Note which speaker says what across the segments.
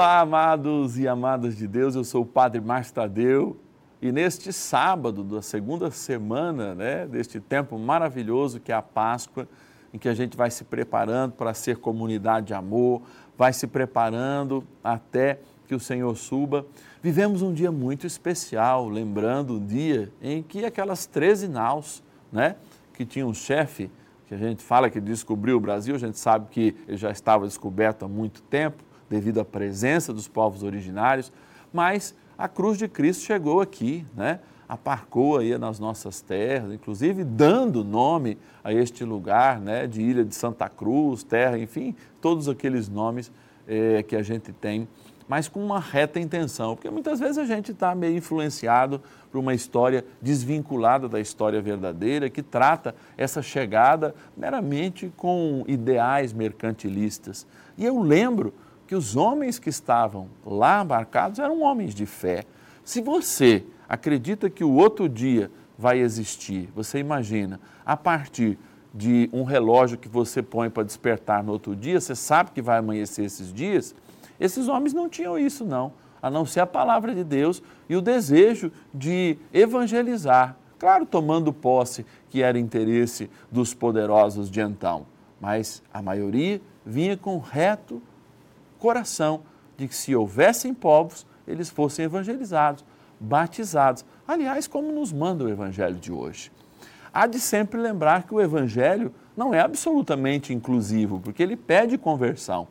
Speaker 1: Olá, amados e amadas de Deus, eu sou o Padre Márcio Tadeu e neste sábado da segunda semana né, deste tempo maravilhoso que é a Páscoa, em que a gente vai se preparando para ser comunidade de amor, vai se preparando até que o Senhor suba. Vivemos um dia muito especial, lembrando o dia em que aquelas 13 naus, né, que tinham um chefe, que a gente fala que descobriu o Brasil, a gente sabe que ele já estava descoberto há muito tempo, devido à presença dos povos originários, mas a cruz de Cristo chegou aqui, né? aparcou aí nas nossas terras, inclusive dando nome a este lugar, né, de Ilha de Santa Cruz, terra, enfim, todos aqueles nomes eh, que a gente tem, mas com uma reta intenção, porque muitas vezes a gente está meio influenciado por uma história desvinculada da história verdadeira, que trata essa chegada meramente com ideais mercantilistas. E eu lembro que os homens que estavam lá embarcados eram homens de fé. Se você acredita que o outro dia vai existir, você imagina, a partir de um relógio que você põe para despertar no outro dia, você sabe que vai amanhecer esses dias? Esses homens não tinham isso, não, a não ser a palavra de Deus e o desejo de evangelizar. Claro, tomando posse que era interesse dos poderosos de então, mas a maioria vinha com reto coração de que se houvessem povos, eles fossem evangelizados, batizados. Aliás, como nos manda o Evangelho de hoje. Há de sempre lembrar que o Evangelho não é absolutamente inclusivo, porque ele pede conversão.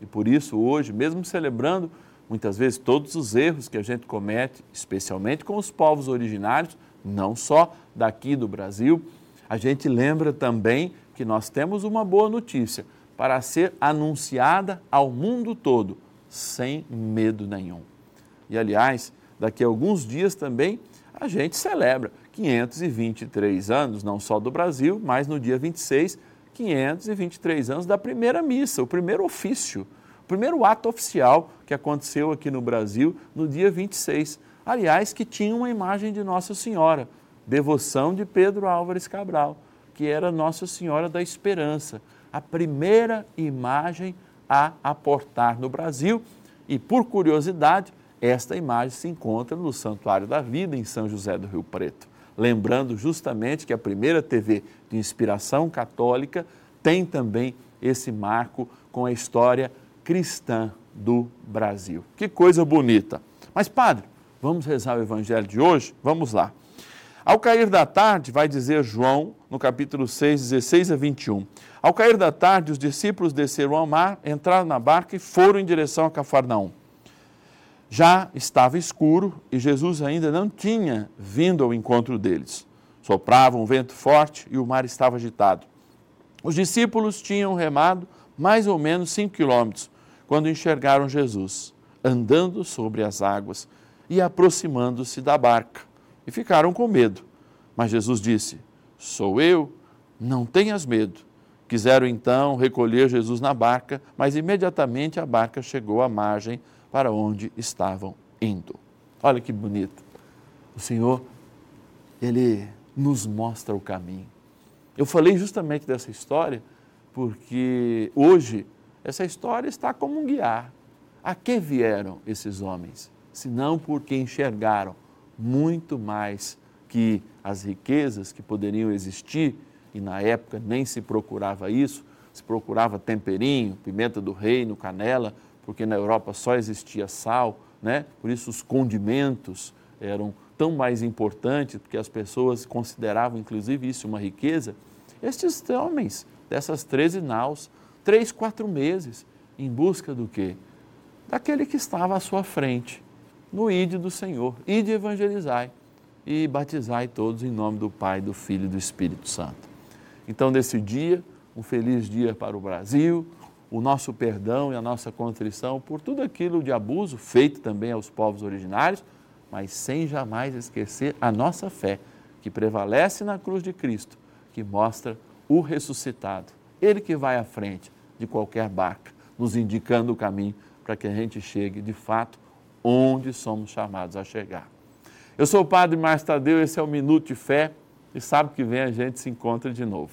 Speaker 1: E por isso, hoje, mesmo celebrando muitas vezes todos os erros que a gente comete, especialmente com os povos originários, não só daqui do Brasil, a gente lembra também que nós temos uma boa notícia para ser anunciada ao mundo todo, sem medo nenhum. E, aliás, daqui a alguns dias também a gente celebra 523 anos, não só do Brasil, mas no dia 26, 523 anos da primeira missa, o primeiro ofício, o primeiro ato oficial que aconteceu aqui no Brasil no dia 26. Aliás, que tinha uma imagem de Nossa Senhora, devoção de Pedro Álvares Cabral, que era Nossa Senhora da Esperança a primeira imagem a aportar no Brasil. E, por curiosidade, esta imagem se encontra no Santuário da Vida, em São José do Rio Preto. Lembrando justamente que a primeira TV de inspiração católica tem também esse marco com a história cristã do Brasil. Que coisa bonita. Mas, padre, vamos rezar o evangelho de hoje? Vamos lá. Ao cair da tarde, vai dizer João, no capítulo 6, 16 a 21. Ao cair da tarde, os discípulos desceram ao mar, entraram na barca e foram em direção a Cafarnaum. Já estava escuro e Jesus ainda não tinha vindo ao encontro deles. Soprava um vento forte e o mar estava agitado. Os discípulos tinham remado mais ou menos cinco quilômetros quando enxergaram Jesus andando sobre as águas e aproximando-se da barca e ficaram com medo. Mas Jesus disse: Sou eu, não tenhas medo. Quiseram então recolher Jesus na barca, mas imediatamente a barca chegou à margem para onde estavam indo. Olha que bonito. O Senhor, Ele nos mostra o caminho. Eu falei justamente dessa história porque hoje essa história está como um guiar. A que vieram esses homens? Senão porque enxergaram muito mais que as riquezas que poderiam existir, e na época nem se procurava isso, se procurava temperinho, pimenta do reino, canela, porque na Europa só existia sal, né? por isso os condimentos eram tão mais importantes, porque as pessoas consideravam inclusive isso uma riqueza. Estes homens, dessas 13 naus, três, quatro meses, em busca do quê? Daquele que estava à sua frente, no ide do Senhor, ide evangelizai e batizai todos em nome do Pai, do Filho e do Espírito Santo. Então, nesse dia, um feliz dia para o Brasil, o nosso perdão e a nossa contrição por tudo aquilo de abuso feito também aos povos originários, mas sem jamais esquecer a nossa fé, que prevalece na cruz de Cristo, que mostra o ressuscitado, ele que vai à frente de qualquer barca, nos indicando o caminho para que a gente chegue de fato onde somos chamados a chegar. Eu sou o Padre Márcio Tadeu, esse é o Minuto de Fé e sabe que vem a gente se encontra de novo.